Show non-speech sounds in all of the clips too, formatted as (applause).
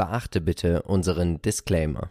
Beachte bitte unseren Disclaimer.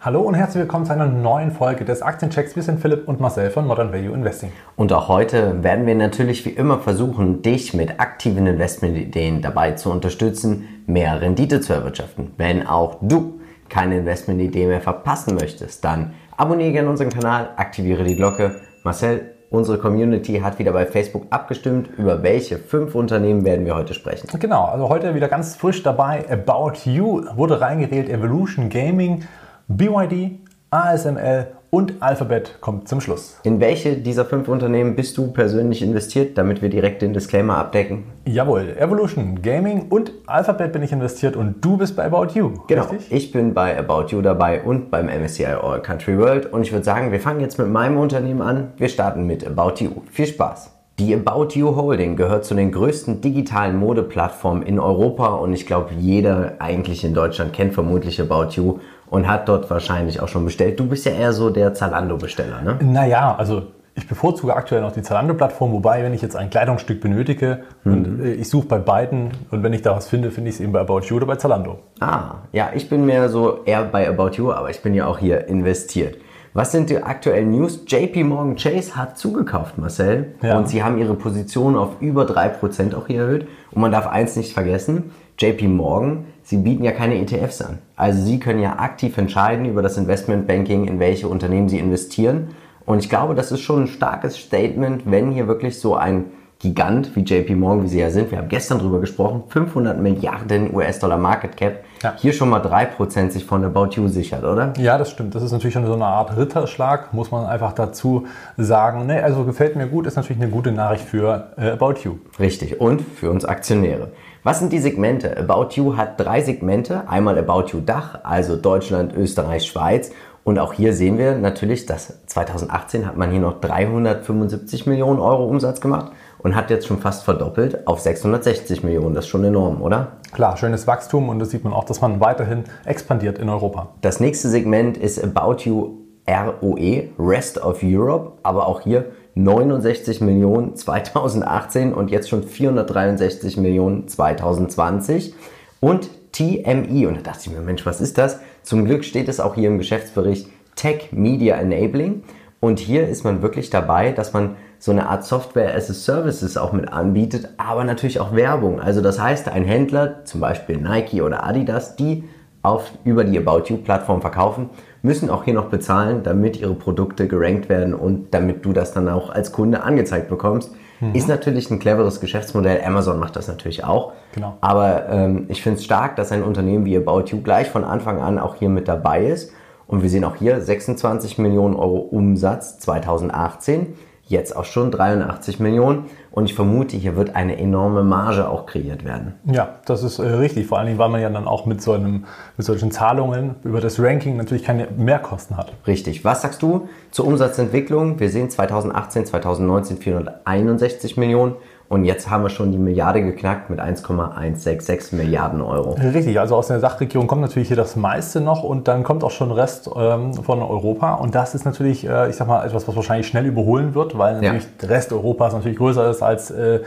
Hallo und herzlich willkommen zu einer neuen Folge des Aktienchecks. Wir sind Philipp und Marcel von Modern Value Investing. Und auch heute werden wir natürlich wie immer versuchen, dich mit aktiven Investmentideen dabei zu unterstützen, mehr Rendite zu erwirtschaften. Wenn auch du keine Investmentidee mehr verpassen möchtest, dann abonniere gerne unseren Kanal, aktiviere die Glocke. Marcel, unsere Community hat wieder bei Facebook abgestimmt, über welche fünf Unternehmen werden wir heute sprechen. Genau, also heute wieder ganz frisch dabei. About You wurde reingewählt, Evolution Gaming, BYD, ASML und Alphabet kommt zum Schluss. In welche dieser fünf Unternehmen bist du persönlich investiert, damit wir direkt den Disclaimer abdecken? Jawohl, Evolution, Gaming und Alphabet bin ich investiert und du bist bei About You. Genau, richtig? ich bin bei About You dabei und beim MSCI All Country World und ich würde sagen, wir fangen jetzt mit meinem Unternehmen an. Wir starten mit About You. Viel Spaß! Die About You Holding gehört zu den größten digitalen Modeplattformen in Europa und ich glaube, jeder eigentlich in Deutschland kennt vermutlich About You und hat dort wahrscheinlich auch schon bestellt. Du bist ja eher so der Zalando-Besteller, ne? Naja, also ich bevorzuge aktuell noch die Zalando-Plattform, wobei, wenn ich jetzt ein Kleidungsstück benötige mhm. und äh, ich suche bei beiden und wenn ich da was finde, finde ich es eben bei About You oder bei Zalando. Ah, ja, ich bin mehr so eher bei About You, aber ich bin ja auch hier investiert. Was sind die aktuellen News? JP Morgan Chase hat zugekauft, Marcel. Ja. Und sie haben ihre Position auf über 3% auch hier erhöht. Und man darf eins nicht vergessen, JP Morgan, sie bieten ja keine ETFs an. Also sie können ja aktiv entscheiden über das Investmentbanking, in welche Unternehmen sie investieren. Und ich glaube, das ist schon ein starkes Statement, wenn hier wirklich so ein Gigant wie JP Morgan, wie sie ja sind, wir haben gestern drüber gesprochen, 500 Milliarden US-Dollar Market Cap, ja. hier schon mal 3% sich von About You sichert, oder? Ja, das stimmt. Das ist natürlich schon so eine Art Ritterschlag, muss man einfach dazu sagen. Ne, also gefällt mir gut, ist natürlich eine gute Nachricht für äh, About You. Richtig, und für uns Aktionäre. Was sind die Segmente? About You hat drei Segmente. Einmal About You Dach, also Deutschland, Österreich, Schweiz. Und auch hier sehen wir natürlich, dass 2018 hat man hier noch 375 Millionen Euro Umsatz gemacht und hat jetzt schon fast verdoppelt auf 660 Millionen. Das ist schon enorm, oder? Klar, schönes Wachstum und das sieht man auch, dass man weiterhin expandiert in Europa. Das nächste Segment ist About You ROE, Rest of Europe, aber auch hier 69 Millionen 2018 und jetzt schon 463 Millionen 2020 und TMI. Und da dachte ich mir, Mensch, was ist das? Zum Glück steht es auch hier im Geschäftsbericht Tech Media Enabling. Und hier ist man wirklich dabei, dass man so eine Art Software as a Services auch mit anbietet, aber natürlich auch Werbung. Also das heißt, ein Händler, zum Beispiel Nike oder Adidas, die auf, über die About You Plattform verkaufen, müssen auch hier noch bezahlen, damit ihre Produkte gerankt werden und damit du das dann auch als Kunde angezeigt bekommst. Mhm. Ist natürlich ein cleveres Geschäftsmodell. Amazon macht das natürlich auch. Genau. Aber ähm, ich finde es stark, dass ein Unternehmen wie About You gleich von Anfang an auch hier mit dabei ist. Und wir sehen auch hier 26 Millionen Euro Umsatz 2018 jetzt auch schon 83 Millionen. Und ich vermute, hier wird eine enorme Marge auch kreiert werden. Ja, das ist äh, richtig. Vor allen Dingen, weil man ja dann auch mit, so einem, mit solchen Zahlungen über das Ranking natürlich keine Mehrkosten hat. Richtig. Was sagst du zur Umsatzentwicklung? Wir sehen 2018, 2019 461 Millionen. Und jetzt haben wir schon die Milliarde geknackt mit 1,166 Milliarden Euro. Richtig, also aus der Sachregion kommt natürlich hier das meiste noch und dann kommt auch schon Rest ähm, von Europa. Und das ist natürlich, äh, ich sag mal, etwas, was wahrscheinlich schnell überholen wird, weil natürlich ja. der Rest Europas natürlich größer ist als äh,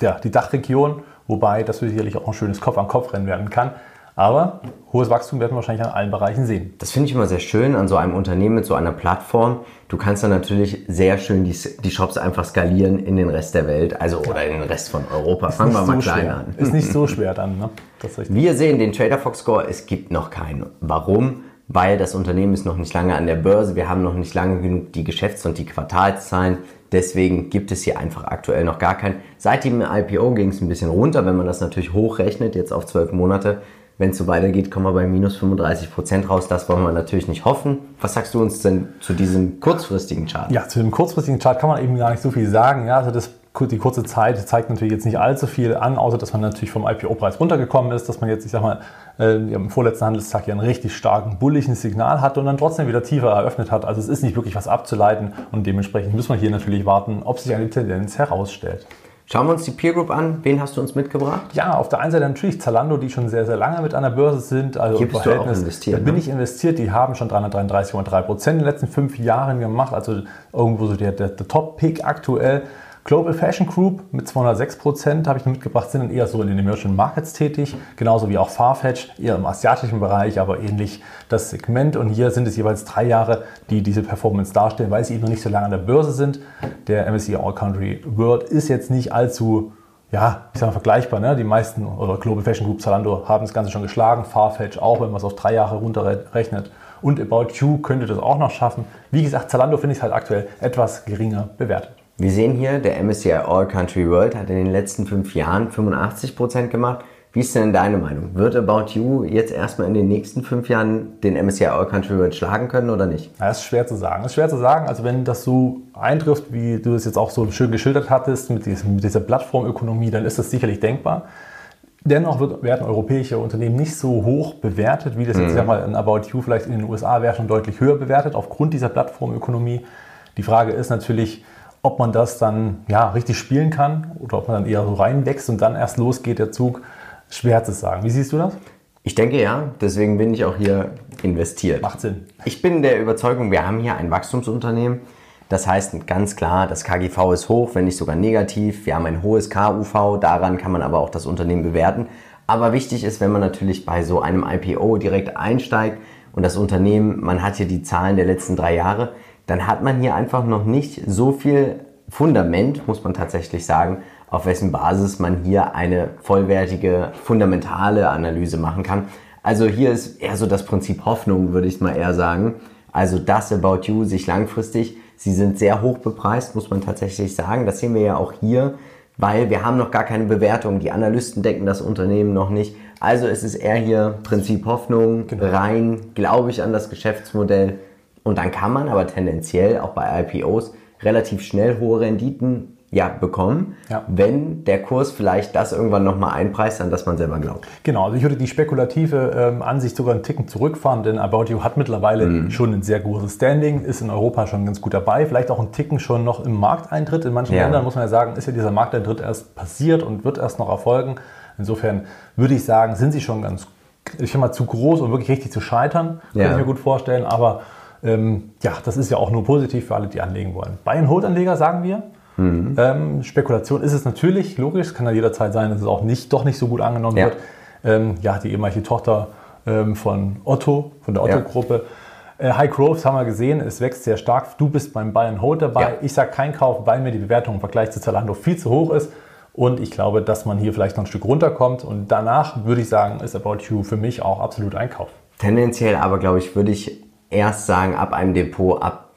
ja, die Dachregion. Wobei das sicherlich auch ein schönes Kopf-an-Kopf-Rennen werden kann. Aber hohes Wachstum werden wir wahrscheinlich an allen Bereichen sehen. Das finde ich immer sehr schön an so einem Unternehmen mit so einer Plattform. Du kannst dann natürlich sehr schön die, die Shops einfach skalieren in den Rest der Welt, also oder in den Rest von Europa. Fangen wir mal so klein an. Ist nicht so schwer dann, ne? Wir sehen den Trader Fox Score, es gibt noch keinen. Warum? Weil das Unternehmen ist noch nicht lange an der Börse. Wir haben noch nicht lange genug die Geschäfts- und die Quartalszahlen. Deswegen gibt es hier einfach aktuell noch gar keinen. Seit dem IPO ging es ein bisschen runter, wenn man das natürlich hochrechnet, jetzt auf zwölf Monate. Wenn es so weitergeht, kommen wir bei minus 35 Prozent raus. Das wollen wir natürlich nicht hoffen. Was sagst du uns denn zu diesem kurzfristigen Chart? Ja, zu dem kurzfristigen Chart kann man eben gar nicht so viel sagen. Ja, also das, die kurze Zeit zeigt natürlich jetzt nicht allzu viel an, außer dass man natürlich vom IPO-Preis runtergekommen ist, dass man jetzt, ich sag mal, äh, im vorletzten Handelstag ja einen richtig starken bulligen Signal hatte und dann trotzdem wieder tiefer eröffnet hat. Also es ist nicht wirklich was abzuleiten und dementsprechend müssen wir hier natürlich warten, ob sich eine Tendenz herausstellt. Schauen wir uns die Peer Group an. Wen hast du uns mitgebracht? Ja, auf der einen Seite natürlich Zalando, die schon sehr, sehr lange mit an der Börse sind. Also Hier bist du auch investiert. Da bin ne? ich investiert. Die haben schon 333,3 Prozent in den letzten fünf Jahren gemacht. Also irgendwo so der, der, der Top-Pick aktuell. Global Fashion Group mit 206 Prozent habe ich mitgebracht, sind dann eher so in den Emerging Markets tätig, genauso wie auch Farfetch, eher im asiatischen Bereich, aber ähnlich das Segment. Und hier sind es jeweils drei Jahre, die diese Performance darstellen, weil sie eben noch nicht so lange an der Börse sind. Der MSCI All Country World ist jetzt nicht allzu ja, ich sage mal vergleichbar. Ne? Die meisten oder Global Fashion Group Zalando haben das Ganze schon geschlagen, Farfetch auch, wenn man es auf drei Jahre runterrechnet. Und About You könnte das auch noch schaffen. Wie gesagt, Zalando finde ich halt aktuell etwas geringer bewertet. Wir sehen hier, der MSCI All Country World hat in den letzten fünf Jahren 85% gemacht. Wie ist denn deine Meinung? Wird About You jetzt erstmal in den nächsten fünf Jahren den MSCI All Country World schlagen können oder nicht? Das ist schwer zu sagen. Das ist schwer zu sagen. Also wenn das so eintrifft, wie du es jetzt auch so schön geschildert hattest mit, diesem, mit dieser Plattformökonomie, dann ist das sicherlich denkbar. Dennoch wird, werden europäische Unternehmen nicht so hoch bewertet, wie das jetzt mhm. ja mal in About You vielleicht in den USA wäre schon deutlich höher bewertet, aufgrund dieser Plattformökonomie. Die Frage ist natürlich, ob man das dann ja, richtig spielen kann oder ob man dann eher so reinwächst und dann erst losgeht der Zug, schwer zu sagen. Wie siehst du das? Ich denke ja, deswegen bin ich auch hier investiert. Macht Sinn. Ich bin der Überzeugung, wir haben hier ein Wachstumsunternehmen. Das heißt ganz klar, das KGV ist hoch, wenn nicht sogar negativ. Wir haben ein hohes KUV, daran kann man aber auch das Unternehmen bewerten. Aber wichtig ist, wenn man natürlich bei so einem IPO direkt einsteigt und das Unternehmen, man hat hier die Zahlen der letzten drei Jahre, dann hat man hier einfach noch nicht so viel Fundament, muss man tatsächlich sagen, auf wessen Basis man hier eine vollwertige, fundamentale Analyse machen kann. Also hier ist eher so das Prinzip Hoffnung, würde ich mal eher sagen. Also das About You sich langfristig, sie sind sehr hoch bepreist, muss man tatsächlich sagen. Das sehen wir ja auch hier, weil wir haben noch gar keine Bewertung. Die Analysten decken das Unternehmen noch nicht. Also es ist eher hier Prinzip Hoffnung, genau. rein, glaube ich an das Geschäftsmodell und dann kann man aber tendenziell auch bei IPOs relativ schnell hohe Renditen ja, bekommen, ja. wenn der Kurs vielleicht das irgendwann nochmal einpreist, an das man selber glaubt. Genau, also ich würde die spekulative ähm, Ansicht sogar einen Ticken zurückfahren, denn About You hat mittlerweile mhm. schon ein sehr großes Standing, ist in Europa schon ganz gut dabei, vielleicht auch einen Ticken schon noch im Markteintritt. In manchen ja. Ländern muss man ja sagen, ist ja dieser Markteintritt erst passiert und wird erst noch erfolgen. Insofern würde ich sagen, sind sie schon ganz, ich finde mal, zu groß, um wirklich richtig zu scheitern, ja. kann ich mir gut vorstellen, aber ähm, ja, das ist ja auch nur positiv für alle, die anlegen wollen. Buy-and-Hold-Anleger sagen wir. Mhm. Ähm, Spekulation ist es natürlich, logisch, kann ja jederzeit sein, dass es auch nicht, doch nicht so gut angenommen ja. wird. Ähm, ja, die ehemalige Tochter ähm, von Otto, von der Otto-Gruppe. Ja. Äh, High Growth haben wir gesehen, es wächst sehr stark. Du bist beim Buy and Hold dabei. Ja. Ich sage kein Kauf, weil mir die Bewertung im Vergleich zu Zalando viel zu hoch ist. Und ich glaube, dass man hier vielleicht noch ein Stück runterkommt. Und danach würde ich sagen, ist About You für mich auch absolut ein Kauf. Tendenziell aber, glaube ich, würde ich erst sagen, ab einem Depot ab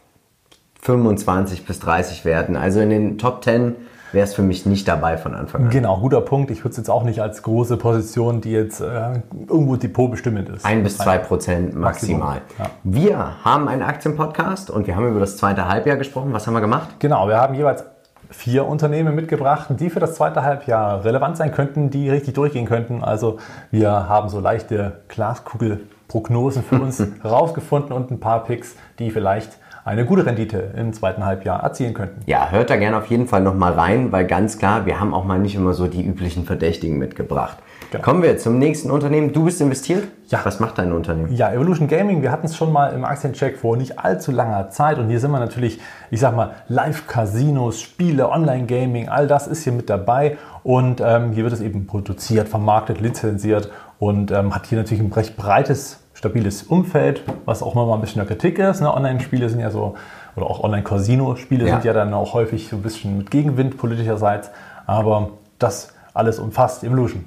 25 bis 30 Werten. Also in den Top 10 wäre es für mich nicht dabei von Anfang an. Genau, guter Punkt. Ich würde es jetzt auch nicht als große Position, die jetzt äh, irgendwo Depot bestimmend ist. Ein bis zwei Prozent maximal. Ja. Wir haben einen Aktienpodcast und wir haben über das zweite Halbjahr gesprochen. Was haben wir gemacht? Genau, wir haben jeweils vier Unternehmen mitgebracht, die für das zweite Halbjahr relevant sein könnten, die richtig durchgehen könnten. Also wir haben so leichte Glaskugel Prognosen für uns (laughs) herausgefunden und ein paar Picks, die vielleicht eine gute Rendite im zweiten Halbjahr erzielen könnten. Ja, hört da gerne auf jeden Fall nochmal rein, weil ganz klar, wir haben auch mal nicht immer so die üblichen Verdächtigen mitgebracht. Genau. Kommen wir zum nächsten Unternehmen. Du bist investiert? Ja. Was macht dein Unternehmen? Ja, Evolution Gaming, wir hatten es schon mal im Aktiencheck vor nicht allzu langer Zeit und hier sind wir natürlich, ich sag mal, Live-Casinos, Spiele, Online-Gaming, all das ist hier mit dabei und ähm, hier wird es eben produziert, vermarktet, lizenziert und ähm, hat hier natürlich ein recht breites stabiles Umfeld, was auch mal ein bisschen der Kritik ist. Ne? Online-Spiele sind ja so, oder auch Online-Casino-Spiele ja. sind ja dann auch häufig so ein bisschen mit Gegenwind politischerseits. Aber das alles umfasst Evolution.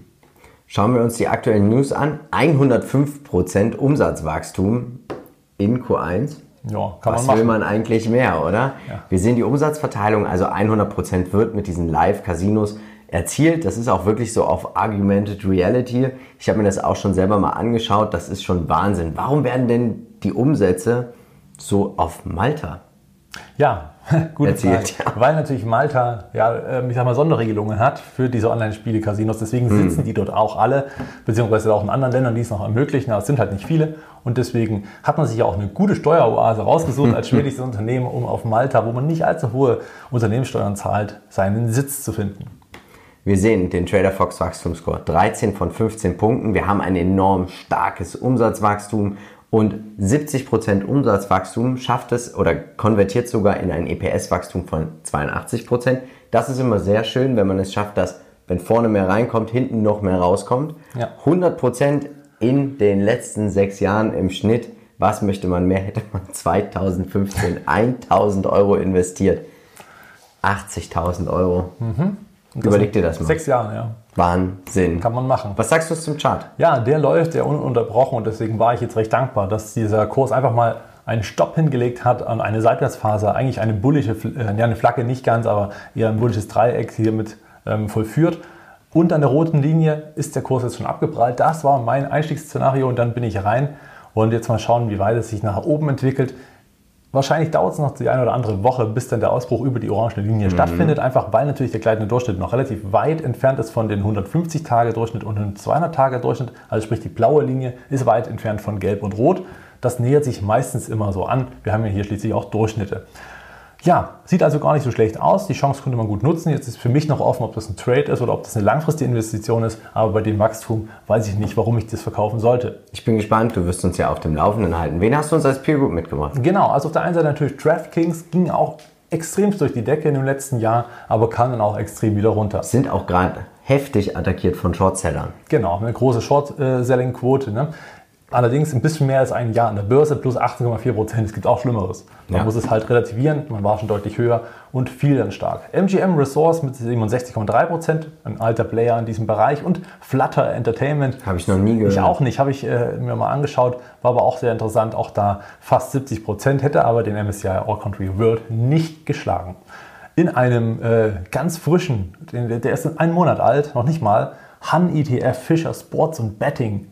Schauen wir uns die aktuellen News an. 105% Umsatzwachstum in Q1. Ja, kann Was man will man eigentlich mehr, oder? Ja. Wir sehen die Umsatzverteilung, also 100% wird mit diesen Live-Casinos erzielt. Das ist auch wirklich so auf Argumented Reality. Ich habe mir das auch schon selber mal angeschaut. Das ist schon Wahnsinn. Warum werden denn die Umsätze so auf Malta ja, (laughs) gut erzielt? Frage. Ja. Weil natürlich Malta, ja, ähm, ich sag mal, Sonderregelungen hat für diese Online-Spiele-Casinos. Deswegen hm. sitzen hm. die dort auch alle, beziehungsweise auch in anderen Ländern, die es noch ermöglichen. Aber es sind halt nicht viele. Und deswegen hat man sich auch eine gute Steueroase rausgesucht als (laughs) schwedisches Unternehmen, um auf Malta, wo man nicht allzu hohe Unternehmenssteuern zahlt, seinen Sitz zu finden. Wir sehen den Trader Fox Wachstumsscore 13 von 15 Punkten. Wir haben ein enorm starkes Umsatzwachstum und 70% Umsatzwachstum schafft es oder konvertiert sogar in ein EPS-Wachstum von 82%. Das ist immer sehr schön, wenn man es schafft, dass wenn vorne mehr reinkommt, hinten noch mehr rauskommt. Ja. 100% in den letzten sechs Jahren im Schnitt. Was möchte man mehr? Hätte man 2015 1000 Euro investiert. 80.000 Euro. Mhm. Überleg dir das mal. Sechs Jahre, ja. Wahnsinn. Kann man machen. Was sagst du zum Chart? Ja, der läuft ja ununterbrochen und deswegen war ich jetzt recht dankbar, dass dieser Kurs einfach mal einen Stopp hingelegt hat an eine Seitwärtsphase, eigentlich eine bullische, äh, ja eine Flagge nicht ganz, aber eher ein bullisches Dreieck hiermit ähm, vollführt. Und an der roten Linie ist der Kurs jetzt schon abgeprallt. Das war mein Einstiegsszenario und dann bin ich rein und jetzt mal schauen, wie weit es sich nach oben entwickelt. Wahrscheinlich dauert es noch die eine oder andere Woche, bis dann der Ausbruch über die orange Linie mhm. stattfindet, einfach weil natürlich der gleitende Durchschnitt noch relativ weit entfernt ist von den 150-Tage-Durchschnitt und dem 200-Tage-Durchschnitt. Also sprich, die blaue Linie ist weit entfernt von Gelb und Rot. Das nähert sich meistens immer so an. Wir haben ja hier schließlich auch Durchschnitte. Ja, sieht also gar nicht so schlecht aus. Die Chance könnte man gut nutzen. Jetzt ist für mich noch offen, ob das ein Trade ist oder ob das eine langfristige Investition ist. Aber bei dem Wachstum weiß ich nicht, warum ich das verkaufen sollte. Ich bin gespannt. Du wirst uns ja auf dem Laufenden halten. Wen hast du uns als Peer Group mitgebracht? Genau. Also auf der einen Seite natürlich DraftKings ging auch extremst durch die Decke in dem letzten Jahr, aber kam dann auch extrem wieder runter. Sind auch gerade heftig attackiert von Shortsellern. Genau, eine große Short-Selling-Quote. Ne? Allerdings ein bisschen mehr als ein Jahr an der Börse plus 18,4 Prozent. Es gibt auch Schlimmeres. Man ja. muss es halt relativieren. Man war schon deutlich höher und fiel dann stark. MGM Resource mit 67,3 Prozent, ein alter Player in diesem Bereich. Und Flutter Entertainment. Habe ich noch nie gehört. Ich auch nicht. Habe ich äh, mir mal angeschaut. War aber auch sehr interessant. Auch da fast 70 Prozent. Hätte aber den MSCI All Country World nicht geschlagen. In einem äh, ganz frischen, der ist einen Monat alt, noch nicht mal, Han ETF Fisher Sports und Betting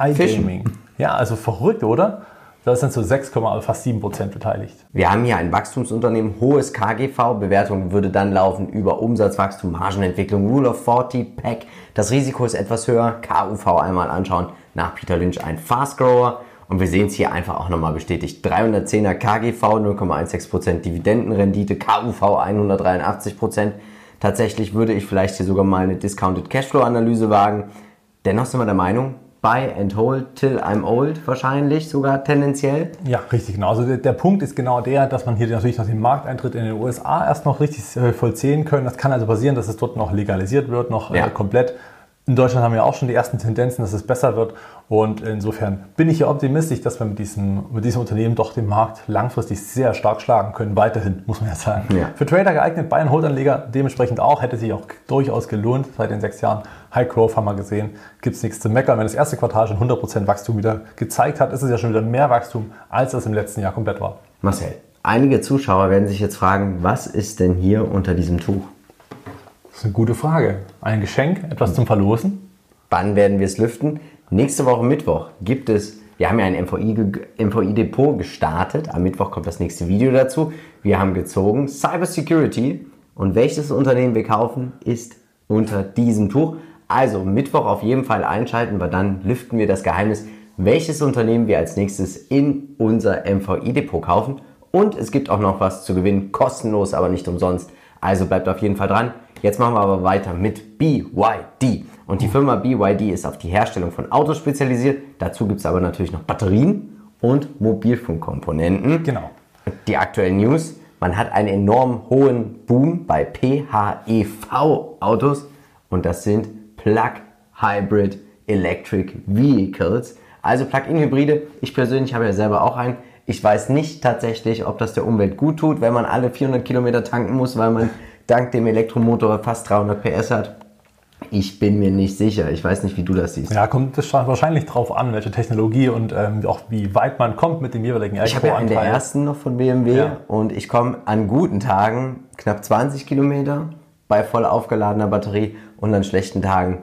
iGaming. Ja, also verrückt, oder? Da sind so 6, fast 7 Prozent beteiligt. Wir haben hier ein Wachstumsunternehmen, hohes KGV, Bewertung würde dann laufen über Umsatzwachstum, Margenentwicklung, Rule of 40, PAC. Das Risiko ist etwas höher, KUV einmal anschauen, nach Peter Lynch ein Fast Grower. Und wir sehen es hier einfach auch nochmal bestätigt. 310er KGV, 0,16% Dividendenrendite, KUV 183%. Tatsächlich würde ich vielleicht hier sogar mal eine Discounted Cashflow Analyse wagen. Dennoch sind wir der Meinung, Buy and Hold till I'm old wahrscheinlich sogar tendenziell. Ja, richtig, genau. Also der, der, Punkt ist genau der, dass man hier natürlich noch den Markteintritt in den USA erst noch richtig äh, vollziehen können. Das kann also passieren, dass es dort noch legalisiert wird, noch äh, ja. äh, komplett. In Deutschland haben wir auch schon die ersten Tendenzen, dass es besser wird. Und insofern bin ich hier optimistisch, dass wir mit diesem, mit diesem Unternehmen doch den Markt langfristig sehr stark schlagen können. Weiterhin, muss man ja sagen. Ja. Für Trader geeignet, Buy-and-Hold-Anleger dementsprechend auch. Hätte sich auch durchaus gelohnt seit den sechs Jahren. High Growth haben wir gesehen. Gibt es nichts zu meckern. Wenn das erste Quartal schon 100% Wachstum wieder gezeigt hat, ist es ja schon wieder mehr Wachstum, als das im letzten Jahr komplett war. Marcel, einige Zuschauer werden sich jetzt fragen, was ist denn hier unter diesem Tuch? Das ist eine gute Frage. Ein Geschenk, etwas zum Verlosen? Wann werden wir es lüften? Nächste Woche Mittwoch gibt es, wir haben ja ein MVI-Depot MVI gestartet. Am Mittwoch kommt das nächste Video dazu. Wir haben gezogen Cybersecurity. Und welches Unternehmen wir kaufen, ist unter diesem Tuch. Also Mittwoch auf jeden Fall einschalten, weil dann lüften wir das Geheimnis, welches Unternehmen wir als nächstes in unser MVI-Depot kaufen. Und es gibt auch noch was zu gewinnen, kostenlos, aber nicht umsonst. Also bleibt auf jeden Fall dran. Jetzt machen wir aber weiter mit BYD. Und die Firma BYD ist auf die Herstellung von Autos spezialisiert. Dazu gibt es aber natürlich noch Batterien und Mobilfunkkomponenten. Genau. Die aktuellen News. Man hat einen enorm hohen Boom bei PHEV-Autos und das sind Plug-Hybrid Electric Vehicles. Also Plug-in-Hybride. Ich persönlich habe ja selber auch einen. Ich weiß nicht tatsächlich, ob das der Umwelt gut tut, wenn man alle 400 Kilometer tanken muss, weil man dank dem Elektromotor fast 300 PS hat. Ich bin mir nicht sicher. Ich weiß nicht, wie du das siehst. Ja, kommt es wahrscheinlich drauf an, welche Technologie und ähm, auch wie weit man kommt mit dem jeweiligen Elektro Ich habe ja einen der ersten noch von BMW ja. und ich komme an guten Tagen knapp 20 Kilometer bei voll aufgeladener Batterie und an schlechten Tagen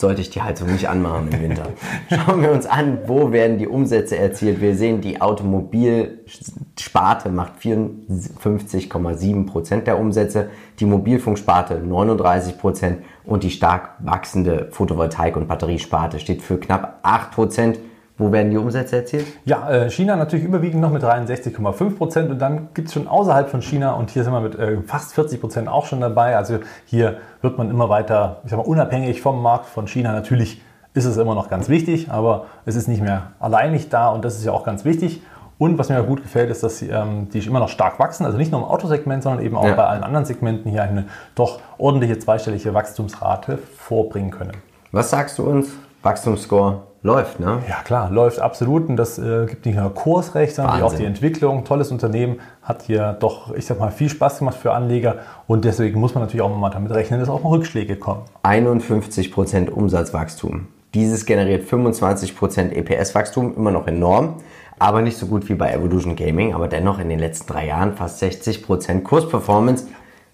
sollte ich die Heizung nicht anmachen im Winter. Schauen wir uns an, wo werden die Umsätze erzielt. Wir sehen, die Automobilsparte macht 54,7 Prozent der Umsätze, die Mobilfunksparte 39 Prozent und die stark wachsende Photovoltaik- und Batteriesparte steht für knapp 8%. Prozent. Wo werden die Umsätze erzielt? Ja, äh, China natürlich überwiegend noch mit 63,5 Prozent und dann gibt es schon außerhalb von China und hier sind wir mit äh, fast 40 Prozent auch schon dabei. Also hier wird man immer weiter, ich sag mal, unabhängig vom Markt von China. Natürlich ist es immer noch ganz wichtig, aber es ist nicht mehr alleinig da und das ist ja auch ganz wichtig. Und was mir gut gefällt, ist, dass sie, ähm, die immer noch stark wachsen, also nicht nur im Autosegment, sondern eben auch ja. bei allen anderen Segmenten hier eine doch ordentliche zweistellige Wachstumsrate vorbringen können. Was sagst du uns? Wachstumsscore läuft, ne? Ja, klar, läuft absolut. Und das äh, gibt nicht nur Kursrecht, sondern auch die Entwicklung. Tolles Unternehmen, hat hier doch, ich sag mal, viel Spaß gemacht für Anleger. Und deswegen muss man natürlich auch mal damit rechnen, dass auch mal Rückschläge kommen. 51% Umsatzwachstum. Dieses generiert 25% EPS-Wachstum, immer noch enorm, aber nicht so gut wie bei Evolution Gaming, aber dennoch in den letzten drei Jahren fast 60% Kursperformance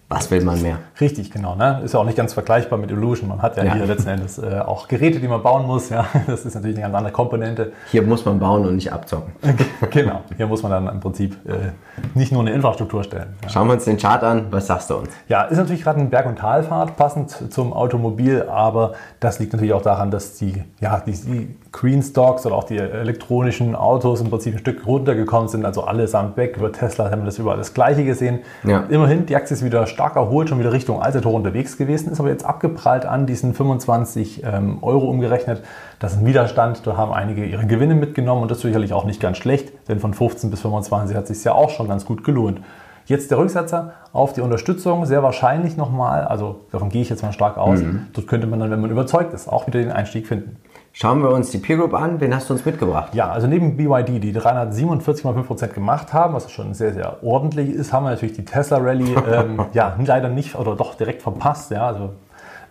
was will man mehr? Richtig, genau. Ne? Ist ja auch nicht ganz vergleichbar mit Illusion. Man hat ja, ja. hier letzten Endes äh, auch Geräte, die man bauen muss. Ja? (laughs) Das ist natürlich eine ganz andere Komponente. Hier muss man bauen und nicht abzocken. (laughs) genau. Hier muss man dann im Prinzip äh, nicht nur eine Infrastruktur stellen. Ja. Schauen wir uns den Chart an. Was sagst du uns? Ja, ist natürlich gerade eine Berg- und Talfahrt, passend zum Automobil. Aber das liegt natürlich auch daran, dass die, ja, die, die Green Stocks oder auch die elektronischen Autos im Prinzip ein Stück runtergekommen sind. Also allesamt weg. Über Tesla haben wir das überall das Gleiche gesehen. Ja. Immerhin, die Aktie ist wieder stark erholt, schon wieder Richtung Altertor unterwegs gewesen, ist aber jetzt abgeprallt an diesen 25 ähm, Euro umgerechnet. Das ist ein Widerstand, da haben einige ihre Gewinne mitgenommen und das ist sicherlich auch nicht ganz schlecht, denn von 15 bis 25 hat sich ja auch schon ganz gut gelohnt. Jetzt der Rücksetzer auf die Unterstützung, sehr wahrscheinlich nochmal, also davon gehe ich jetzt mal stark aus. Mhm. Dort könnte man dann, wenn man überzeugt ist, auch wieder den Einstieg finden. Schauen wir uns die Peer Group an. Wen hast du uns mitgebracht? Ja, also neben BYD, die 347,5% gemacht haben, was schon sehr, sehr ordentlich ist, haben wir natürlich die Tesla Rally (laughs) ähm, ja, leider nicht oder doch direkt verpasst. Ja, also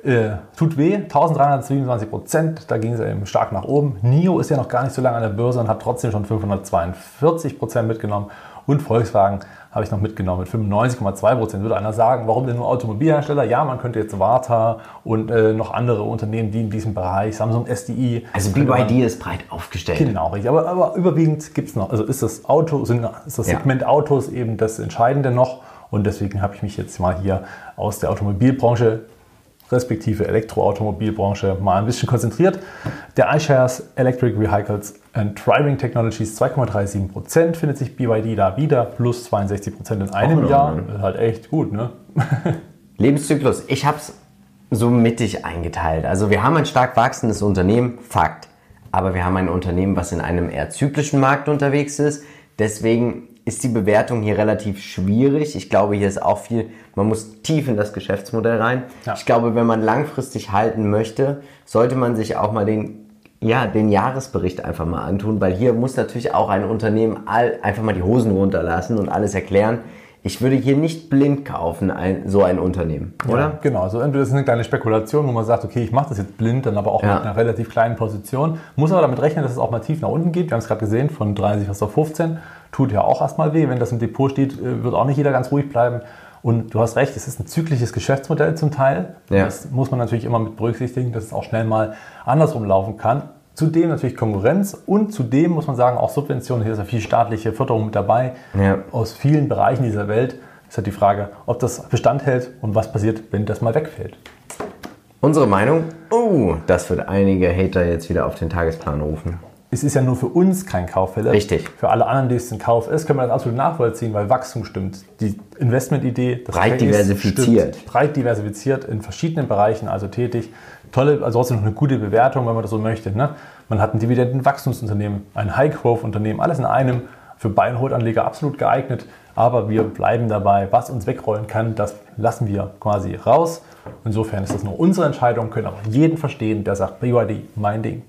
äh, tut weh, 1327% da ging es eben stark nach oben. NIO ist ja noch gar nicht so lange an der Börse und hat trotzdem schon 542% mitgenommen. Und Volkswagen habe ich noch mitgenommen mit 95,2 Prozent. Würde einer sagen, warum denn nur Automobilhersteller? Ja, man könnte jetzt Warta und äh, noch andere Unternehmen, die in diesem Bereich, Samsung SDI. Also BYD ist breit aufgestellt. Genau, richtig. Aber, aber überwiegend gibt es noch, also ist das Auto, sind, ist das Segment ja. Autos eben das Entscheidende noch. Und deswegen habe ich mich jetzt mal hier aus der Automobilbranche respektive Elektroautomobilbranche mal ein bisschen konzentriert. Der iShares Electric Vehicles and Driving Technologies 2,37% findet sich BYD da wieder, plus 62% in einem oh, Jahr. Ist halt echt gut, ne? (laughs) Lebenszyklus, ich habe es so mittig eingeteilt. Also wir haben ein stark wachsendes Unternehmen, Fakt. Aber wir haben ein Unternehmen, was in einem eher zyklischen Markt unterwegs ist. Deswegen ist die Bewertung hier relativ schwierig. Ich glaube, hier ist auch viel, man muss tief in das Geschäftsmodell rein. Ja. Ich glaube, wenn man langfristig halten möchte, sollte man sich auch mal den, ja, den Jahresbericht einfach mal antun, weil hier muss natürlich auch ein Unternehmen all, einfach mal die Hosen runterlassen und alles erklären. Ich würde hier nicht blind kaufen, ein, so ein Unternehmen, oder? Ja, genau. Also entweder ist es eine kleine Spekulation, wo man sagt, okay, ich mache das jetzt blind, dann aber auch ja. mit einer relativ kleinen Position. Muss aber damit rechnen, dass es auch mal tief nach unten geht. Wir haben es gerade gesehen, von 30 bis auf 15 tut ja auch erstmal weh. Wenn das im Depot steht, äh, wird auch nicht jeder ganz ruhig bleiben. Und du hast recht, es ist ein zyklisches Geschäftsmodell zum Teil. Ja. Das muss man natürlich immer mit berücksichtigen, dass es auch schnell mal andersrum laufen kann. Zudem natürlich Konkurrenz und zudem muss man sagen auch Subventionen. Hier ist ja viel staatliche Förderung mit dabei ja. aus vielen Bereichen dieser Welt. ist halt die Frage, ob das Bestand hält und was passiert, wenn das mal wegfällt. Unsere Meinung? Oh, das wird einige Hater jetzt wieder auf den Tagesplan rufen es ist ja nur für uns kein Kauffälle. Richtig. Für alle anderen, die es ein Kauf ist, können wir das absolut nachvollziehen, weil Wachstum stimmt. Die Investmentidee, das breit diversifiziert. Stimmt, breit diversifiziert in verschiedenen Bereichen, also tätig. Tolle, also trotzdem noch eine gute Bewertung, wenn man das so möchte. Ne? Man hat ein Dividendenwachstumsunternehmen, ein High-Growth-Unternehmen, alles in einem. Für Buy and Anleger absolut geeignet. Aber wir bleiben dabei, was uns wegrollen kann, das lassen wir quasi raus. Insofern ist das nur unsere Entscheidung, können aber jeden verstehen, der sagt, BYD, mein Ding.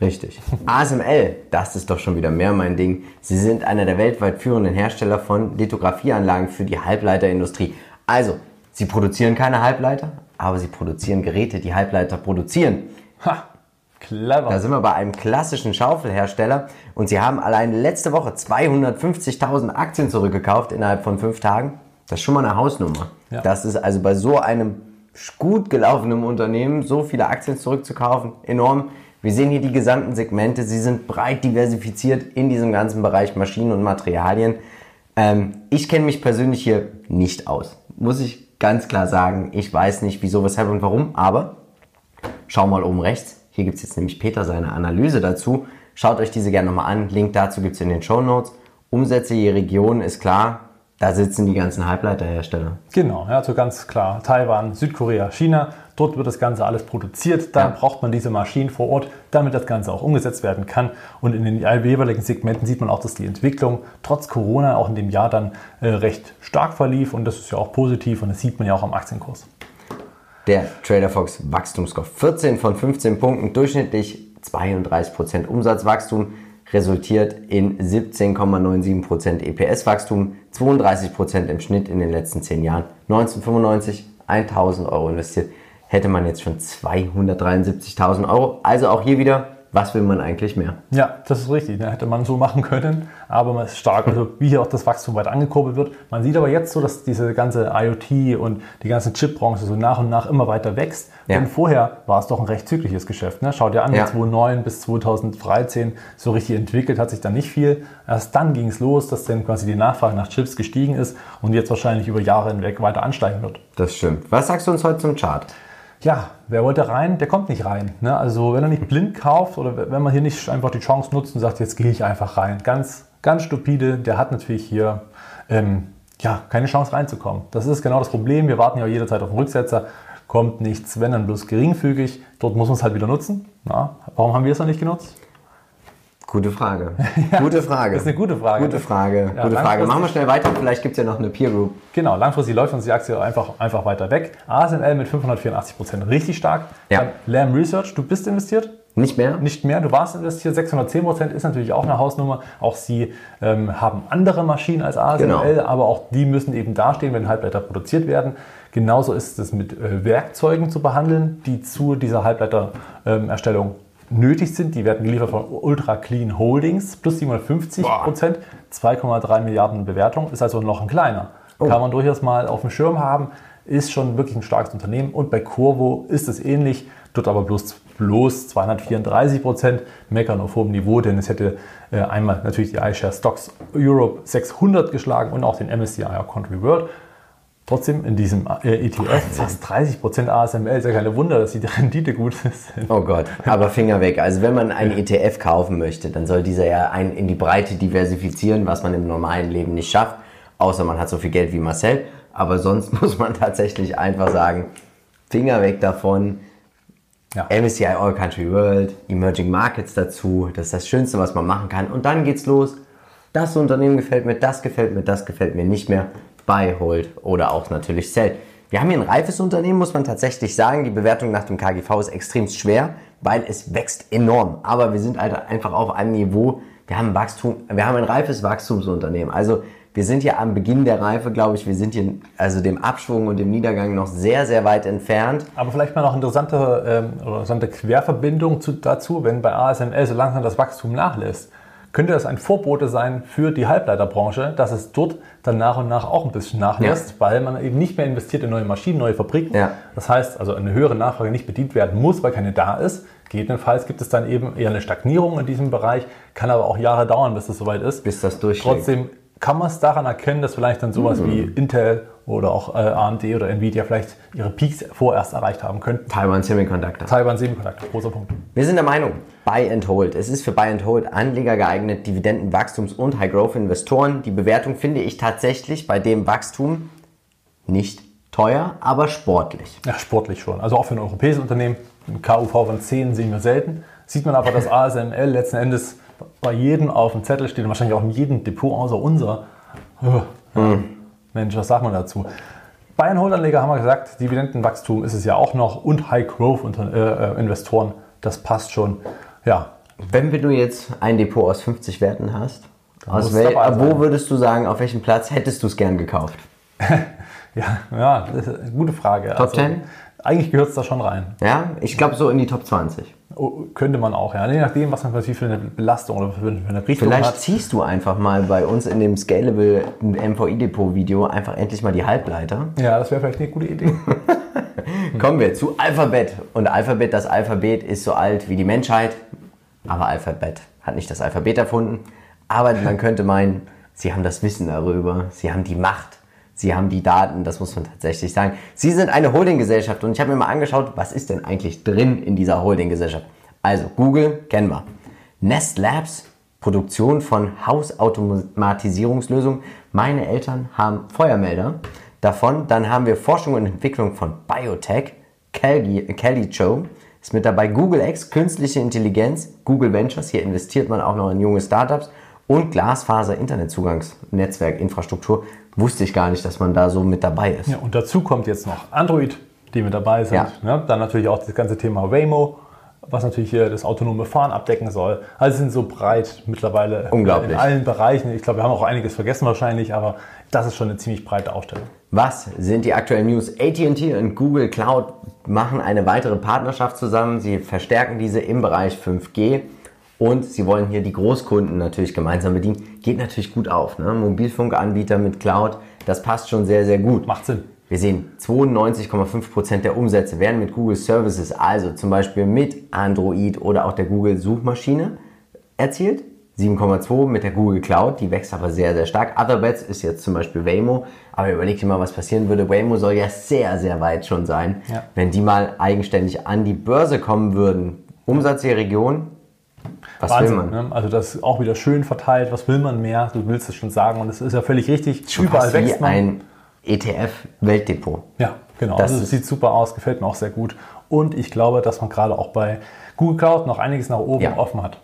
Richtig. ASML, das ist doch schon wieder mehr mein Ding. Sie sind einer der weltweit führenden Hersteller von Lithografieanlagen für die Halbleiterindustrie. Also, sie produzieren keine Halbleiter, aber sie produzieren Geräte, die Halbleiter produzieren. Ha, clever. Da sind wir bei einem klassischen Schaufelhersteller und sie haben allein letzte Woche 250.000 Aktien zurückgekauft innerhalb von fünf Tagen. Das ist schon mal eine Hausnummer. Ja. Das ist also bei so einem gut gelaufenen Unternehmen so viele Aktien zurückzukaufen enorm. Wir sehen hier die gesamten Segmente. Sie sind breit diversifiziert in diesem ganzen Bereich Maschinen und Materialien. Ähm, ich kenne mich persönlich hier nicht aus. Muss ich ganz klar sagen. Ich weiß nicht, wieso, weshalb und warum. Aber schau mal oben rechts. Hier gibt es jetzt nämlich Peter seine Analyse dazu. Schaut euch diese gerne nochmal an. Link dazu gibt es in den Show Notes. Umsätze je Region ist klar, da sitzen die ganzen Halbleiterhersteller. Genau, ja, also ganz klar. Taiwan, Südkorea, China. Dort wird das Ganze alles produziert. Dann ja. braucht man diese Maschinen vor Ort, damit das Ganze auch umgesetzt werden kann. Und in den jeweiligen Segmenten sieht man auch, dass die Entwicklung trotz Corona auch in dem Jahr dann äh, recht stark verlief. Und das ist ja auch positiv und das sieht man ja auch am Aktienkurs. Der Trader Fox Wachstumscore 14 von 15 Punkten, durchschnittlich 32% Umsatzwachstum resultiert in 17,97% EPS-Wachstum, 32% im Schnitt in den letzten 10 Jahren. 1995 1000 Euro investiert, hätte man jetzt schon 273.000 Euro. Also auch hier wieder was will man eigentlich mehr? Ja, das ist richtig. Da hätte man so machen können, aber man ist stark, also wie hier auch das Wachstum weiter angekurbelt wird. Man sieht aber jetzt so, dass diese ganze IoT und die ganze Chipbranche so nach und nach immer weiter wächst. Ja. Und vorher war es doch ein recht zügliches Geschäft. Ne? Schaut dir an, ja. 2009 bis 2013 so richtig entwickelt hat sich da nicht viel. Erst dann ging es los, dass dann quasi die Nachfrage nach Chips gestiegen ist und jetzt wahrscheinlich über Jahre hinweg weiter ansteigen wird. Das stimmt. Was sagst du uns heute zum Chart? Ja, wer wollte rein, der kommt nicht rein. Ne? Also wenn er nicht blind kauft oder wenn man hier nicht einfach die Chance nutzt und sagt, jetzt gehe ich einfach rein. Ganz, ganz stupide, der hat natürlich hier ähm, ja, keine Chance reinzukommen. Das ist genau das Problem. Wir warten ja jederzeit auf den Rücksetzer. Kommt nichts, wenn dann bloß geringfügig. Dort muss man es halt wieder nutzen. Na, warum haben wir es noch nicht genutzt? Gute Frage. (laughs) ja, gute Frage. Das ist eine gute Frage. Gute Frage. Ja, gute Frage. Machen wir schnell weiter. Vielleicht gibt es ja noch eine Peer Group. Genau, langfristig läuft uns die Aktie einfach, einfach weiter weg. ASML mit 584 Prozent richtig stark. Ja. Dann Lam Research, du bist investiert? Nicht mehr? Nicht mehr. Du warst investiert. 610 Prozent ist natürlich auch eine Hausnummer. Auch sie ähm, haben andere Maschinen als ASML, genau. aber auch die müssen eben dastehen, wenn Halbleiter produziert werden. Genauso ist es mit äh, Werkzeugen zu behandeln, die zu dieser Halbleitererstellung ähm, nötig sind. Die werden geliefert von Ultra Clean Holdings, plus 750 Prozent, 2,3 Milliarden Bewertung, ist also noch ein kleiner. Oh. Kann man durchaus mal auf dem Schirm haben, ist schon wirklich ein starkes Unternehmen. Und bei Corvo ist es ähnlich, dort aber bloß, bloß 234 Prozent, meckern auf hohem Niveau, denn es hätte äh, einmal natürlich die iShare Stocks Europe 600 geschlagen und auch den MSCI Country World. Trotzdem in diesem ETF fast 30% ASML, ist ja keine Wunder, dass die (laughs) Rendite gut ist. Oh Gott, aber Finger weg. Also wenn man einen ETF kaufen möchte, dann soll dieser ja einen in die Breite diversifizieren, was man im normalen Leben nicht schafft, außer man hat so viel Geld wie Marcel. Aber sonst (laughs) muss man tatsächlich einfach sagen, Finger weg davon. Ja. MSCI All Country World, Emerging Markets dazu, das ist das Schönste, was man machen kann. Und dann geht's los. Das Unternehmen gefällt mir, das gefällt mir, das gefällt mir nicht mehr Buy, Hold oder auch natürlich Sell. Wir haben hier ein reifes Unternehmen, muss man tatsächlich sagen. Die Bewertung nach dem KGV ist extrem schwer, weil es wächst enorm. Aber wir sind halt einfach auf einem Niveau, wir haben Wachstum, wir haben ein reifes Wachstumsunternehmen. Also wir sind hier am Beginn der Reife, glaube ich. Wir sind hier also dem Abschwung und dem Niedergang noch sehr, sehr weit entfernt. Aber vielleicht mal noch interessante, ähm, interessante Querverbindung zu, dazu, wenn bei ASML so langsam das Wachstum nachlässt könnte das ein Vorbote sein für die Halbleiterbranche, dass es dort dann nach und nach auch ein bisschen nachlässt, ja. weil man eben nicht mehr investiert in neue Maschinen, neue Fabriken. Ja. Das heißt, also eine höhere Nachfrage nicht bedient werden muss, weil keine da ist. Gegebenenfalls gibt es dann eben eher eine Stagnierung in diesem Bereich, kann aber auch Jahre dauern, bis das soweit ist. Bis das durchschlägt. Trotzdem kann man es daran erkennen, dass vielleicht dann sowas mhm. wie Intel oder auch äh, AMD oder Nvidia vielleicht ihre Peaks vorerst erreicht haben könnten. Taiwan Semiconductor. Taiwan Semiconductor, großer Punkt. Wir sind der Meinung, Buy and Hold. Es ist für Buy and Hold Anleger geeignet, Dividenden, Wachstums- und High-Growth-Investoren. Die Bewertung finde ich tatsächlich bei dem Wachstum nicht teuer, aber sportlich. Ja, sportlich schon. Also auch für ein europäisches Unternehmen. Ein KUV von 10 sehen wir selten. Sieht man aber, dass ASML letzten Endes bei jedem auf dem Zettel steht und wahrscheinlich auch in jedem Depot außer unser. Ja. Hm. Mensch, was sagt man dazu? Bei den Holdanleger haben wir gesagt, Dividendenwachstum ist es ja auch noch und High-Growth-Investoren, äh, das passt schon. Ja. Wenn du jetzt ein Depot aus 50 Werten hast, aus wel, wo würdest du sagen, auf welchem Platz hättest du es gern gekauft? (laughs) ja, ja, gute Frage. Top also, 10? Eigentlich gehört es da schon rein. Ja, ich glaube so in die Top 20. Oh, könnte man auch, ja. Je nachdem, was man für eine Belastung oder für eine Richtung Vielleicht hat. ziehst du einfach mal bei uns in dem Scalable MVI-Depot-Video einfach endlich mal die Halbleiter. Ja, das wäre vielleicht eine gute Idee. (laughs) Kommen wir zu Alphabet. Und Alphabet, das Alphabet ist so alt wie die Menschheit. Aber Alphabet hat nicht das Alphabet erfunden. Aber man könnte meinen, sie haben das Wissen darüber. Sie haben die Macht. Sie haben die Daten, das muss man tatsächlich sagen. Sie sind eine Holdinggesellschaft und ich habe mir mal angeschaut, was ist denn eigentlich drin in dieser Holdinggesellschaft. Also Google kennen wir. Nest Labs, Produktion von Hausautomatisierungslösungen. Meine Eltern haben Feuermelder davon. Dann haben wir Forschung und Entwicklung von Biotech. Kelly, Kelly Cho ist mit dabei. Google X, künstliche Intelligenz. Google Ventures, hier investiert man auch noch in junge Startups. Und Glasfaser, Internetzugangsnetzwerk, Infrastruktur. Wusste ich gar nicht, dass man da so mit dabei ist. Ja, und dazu kommt jetzt noch Android, die mit dabei sind. Ja. Ne? Dann natürlich auch das ganze Thema Waymo was natürlich hier das autonome Fahren abdecken soll. Also sind so breit mittlerweile Unglaublich. in allen Bereichen. Ich glaube, wir haben auch einiges vergessen wahrscheinlich, aber das ist schon eine ziemlich breite Ausstellung. Was sind die aktuellen News? AT&T und Google Cloud machen eine weitere Partnerschaft zusammen. Sie verstärken diese im Bereich 5G und sie wollen hier die Großkunden natürlich gemeinsam bedienen. Geht natürlich gut auf. Ne? Mobilfunkanbieter mit Cloud, das passt schon sehr, sehr gut. Macht Sinn. Wir sehen, 92,5% der Umsätze werden mit Google Services, also zum Beispiel mit Android oder auch der Google Suchmaschine erzielt. 7,2 mit der Google Cloud, die wächst aber sehr, sehr stark. Otherbets ist jetzt zum Beispiel Waymo, aber überleg dir mal, was passieren würde. Waymo soll ja sehr, sehr weit schon sein, ja. wenn die mal eigenständig an die Börse kommen würden. Umsatz der Region, was Wahnsinn, will man? Ne? Also das ist auch wieder schön verteilt. Was will man mehr? Du willst es schon sagen und das ist ja völlig richtig. Schon Überall wächst man. ein ETF-Weltdepot. Ja, genau. Das, das sieht super aus, gefällt mir auch sehr gut. Und ich glaube, dass man gerade auch bei Google Cloud noch einiges nach oben ja. offen hat.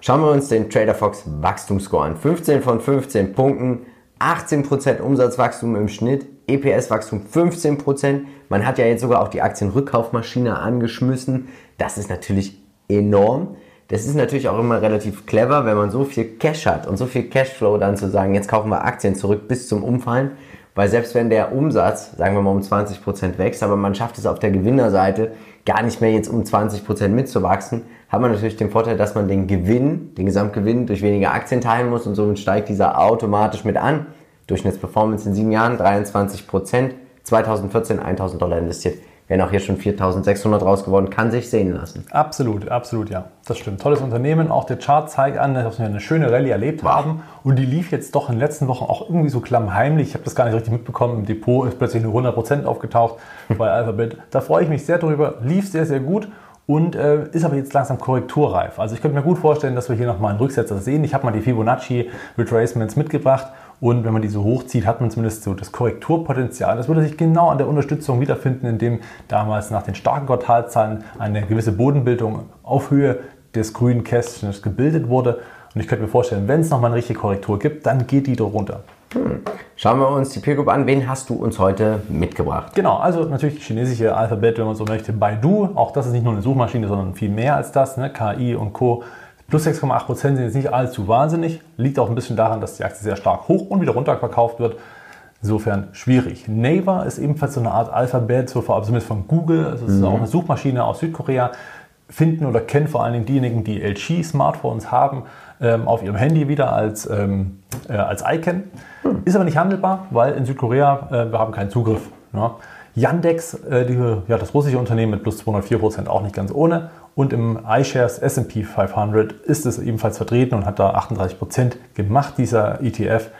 Schauen wir uns den Trader Fox Wachstumsscore an. 15 von 15 Punkten, 18% Umsatzwachstum im Schnitt, EPS-Wachstum 15%. Man hat ja jetzt sogar auch die Aktienrückkaufmaschine angeschmissen. Das ist natürlich enorm. Das ist natürlich auch immer relativ clever, wenn man so viel Cash hat und so viel Cashflow dann zu sagen, jetzt kaufen wir Aktien zurück bis zum Umfallen. Weil selbst wenn der Umsatz, sagen wir mal, um 20% wächst, aber man schafft es auf der Gewinnerseite gar nicht mehr jetzt um 20% mitzuwachsen, hat man natürlich den Vorteil, dass man den Gewinn, den Gesamtgewinn durch weniger Aktien teilen muss und somit steigt dieser automatisch mit an. Durchschnittsperformance in sieben Jahren 23%, 2014 1000 Dollar investiert wären auch hier schon 4600 raus geworden, kann sich sehen lassen. Absolut, absolut, ja. Das stimmt. Tolles Unternehmen. Auch der Chart zeigt an, dass wir eine schöne Rallye erlebt wow. haben. Und die lief jetzt doch in den letzten Wochen auch irgendwie so klammheimlich. Ich habe das gar nicht richtig mitbekommen. Im Depot ist plötzlich nur 100% aufgetaucht bei (laughs) Alphabet. Da freue ich mich sehr drüber. Lief sehr, sehr gut und äh, ist aber jetzt langsam korrekturreif. Also ich könnte mir gut vorstellen, dass wir hier nochmal einen Rücksetzer sehen. Ich habe mal die Fibonacci Retracements mitgebracht und wenn man die so hochzieht, hat man zumindest so das Korrekturpotenzial. Das würde sich genau an der Unterstützung wiederfinden, indem damals nach den starken Quartalzahlen eine gewisse Bodenbildung auf Höhe des grünen Kästchens gebildet wurde. Und ich könnte mir vorstellen, wenn es nochmal eine richtige Korrektur gibt, dann geht die doch runter. Hm. Schauen wir uns die Peer Group an. Wen hast du uns heute mitgebracht? Genau, also natürlich chinesische Alphabet, wenn man so möchte, Baidu. Auch das ist nicht nur eine Suchmaschine, sondern viel mehr als das. Ne? KI und Co. Plus 6,8 Prozent sind jetzt nicht allzu wahnsinnig. Liegt auch ein bisschen daran, dass die Aktie sehr stark hoch und wieder runter verkauft wird. Insofern schwierig. Naver ist ebenfalls so eine Art Alphabet, so vor allem zumindest von Google. Also es ist mhm. auch eine Suchmaschine aus Südkorea. Finden oder kennen vor allen Dingen diejenigen, die LG-Smartphones haben, ähm, auf ihrem Handy wieder als, ähm, äh, als Icon. Mhm. Ist aber nicht handelbar, weil in Südkorea äh, wir haben keinen Zugriff. Ne? Yandex, äh, die, ja, das russische Unternehmen mit plus 204 Prozent auch nicht ganz ohne. Und im iShares S&P 500 ist es ebenfalls vertreten und hat da 38 Prozent gemacht, dieser ETF.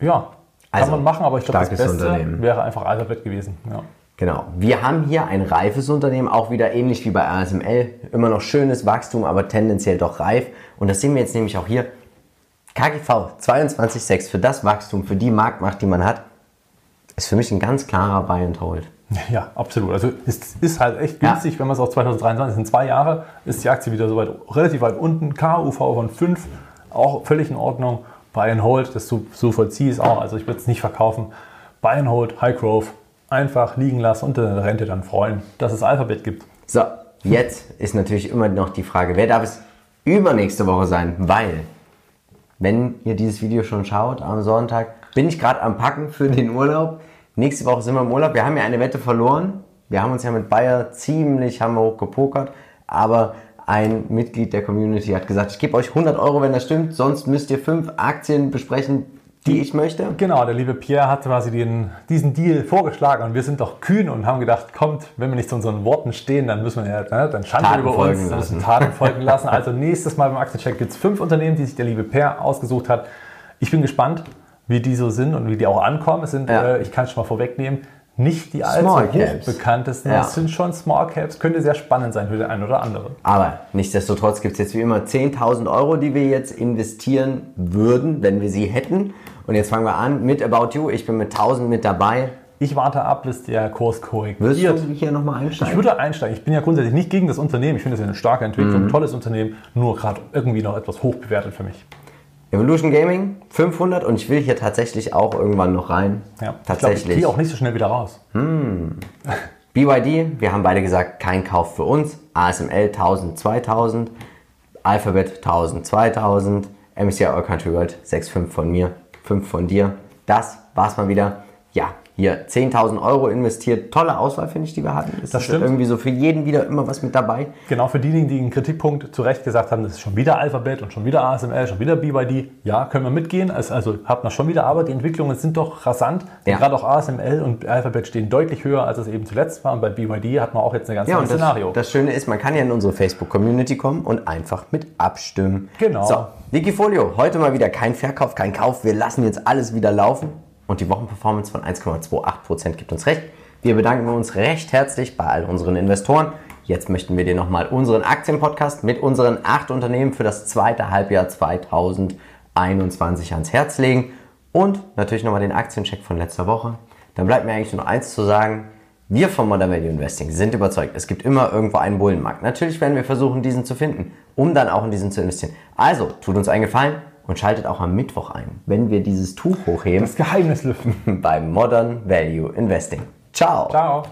Ja, kann also, man machen, aber ich glaube, das Beste wäre einfach Alphabet gewesen. Ja. Genau. Wir haben hier ein reifes Unternehmen, auch wieder ähnlich wie bei ASML. Immer noch schönes Wachstum, aber tendenziell doch reif. Und das sehen wir jetzt nämlich auch hier. KGV 22,6 für das Wachstum, für die Marktmacht, die man hat, ist für mich ein ganz klarer Buy and Hold. (laughs) Ja, absolut. Also es ist halt echt günstig, ja. wenn man es auf 2023, in zwei Jahre, ist die Aktie wieder so weit, relativ weit unten. KUV von 5, auch völlig in Ordnung. Buy and Hold, das so, so vollziehe ich auch. Also ich würde es nicht verkaufen. Buy and Hold, High Growth, einfach liegen lassen und in der Rente dann freuen, dass es Alphabet gibt. So, jetzt ist natürlich immer noch die Frage, wer darf es übernächste Woche sein? Weil, wenn ihr dieses Video schon schaut am Sonntag, bin ich gerade am Packen für den Urlaub. Nächste Woche sind wir im Urlaub. Wir haben ja eine Wette verloren. Wir haben uns ja mit Bayer ziemlich haben wir hoch gepokert. Aber ein Mitglied der Community hat gesagt, ich gebe euch 100 Euro, wenn das stimmt. Sonst müsst ihr fünf Aktien besprechen, die ich möchte. Genau, der liebe Pierre hat quasi den, diesen Deal vorgeschlagen und wir sind doch kühn und haben gedacht, kommt, wenn wir nicht zu unseren Worten stehen, dann müssen wir ja, ne, dann Schande Taten über uns, dann müssen Taten folgen (laughs) lassen. Also nächstes Mal beim Aktiencheck gibt es fünf Unternehmen, die sich der liebe Pierre ausgesucht hat. Ich bin gespannt wie die so sind und wie die auch ankommen. Es sind, ja. äh, ich kann es schon mal vorwegnehmen, nicht die allzu hochbekanntesten. Ja. Das sind schon Small Caps, könnte sehr spannend sein für den einen oder anderen. Aber nichtsdestotrotz gibt es jetzt wie immer 10.000 Euro, die wir jetzt investieren würden, wenn wir sie hätten. Und jetzt fangen wir an mit About You. Ich bin mit 1000 mit dabei. Ich warte ab, bis der Kurs korrigiert. Wirst du hier nochmal einsteigen? Ich würde einsteigen. Ich bin ja grundsätzlich nicht gegen das Unternehmen. Ich finde es eine starke Entwicklung, mhm. ein tolles Unternehmen, nur gerade irgendwie noch etwas hoch bewertet für mich. Evolution Gaming 500 und ich will hier tatsächlich auch irgendwann noch rein. Ja, tatsächlich. Ich, ich gehe auch nicht so schnell wieder raus. Hm. BYD, wir haben beide gesagt, kein Kauf für uns. ASML 1000, 2000. Alphabet 1000, 2000. MSCI All Country World 6,5 von mir, 5 von dir. Das war's mal wieder. Ja, hier 10.000 Euro investiert. Tolle Auswahl, finde ich, die wir hatten. Ist das, stimmt. irgendwie so für jeden wieder immer was mit dabei? Genau, für diejenigen, die einen Kritikpunkt zu Recht gesagt haben, das ist schon wieder Alphabet und schon wieder ASML, schon wieder BYD. Ja, können wir mitgehen. Also, also hat man schon wieder, aber die Entwicklungen sind doch rasant. Ja. Gerade auch ASML und Alphabet stehen deutlich höher, als es eben zuletzt war. Und bei BYD hat man auch jetzt eine ganz ja, neue Szenario. Das Schöne ist, man kann ja in unsere Facebook-Community kommen und einfach mit abstimmen. Genau. So, Wikifolio, heute mal wieder kein Verkauf, kein Kauf. Wir lassen jetzt alles wieder laufen und die Wochenperformance von 1,28% gibt uns recht. Wir bedanken uns recht herzlich bei all unseren Investoren. Jetzt möchten wir dir nochmal unseren Aktienpodcast mit unseren acht Unternehmen für das zweite Halbjahr 2021 ans Herz legen und natürlich nochmal den Aktiencheck von letzter Woche. Dann bleibt mir eigentlich nur noch eins zu sagen. Wir von Modern Value Investing sind überzeugt, es gibt immer irgendwo einen Bullenmarkt. Natürlich werden wir versuchen, diesen zu finden, um dann auch in diesen zu investieren. Also, tut uns einen Gefallen, und schaltet auch am Mittwoch ein, wenn wir dieses Tuch hochheben. Das Geheimnis lüften. Beim Modern Value Investing. Ciao. Ciao.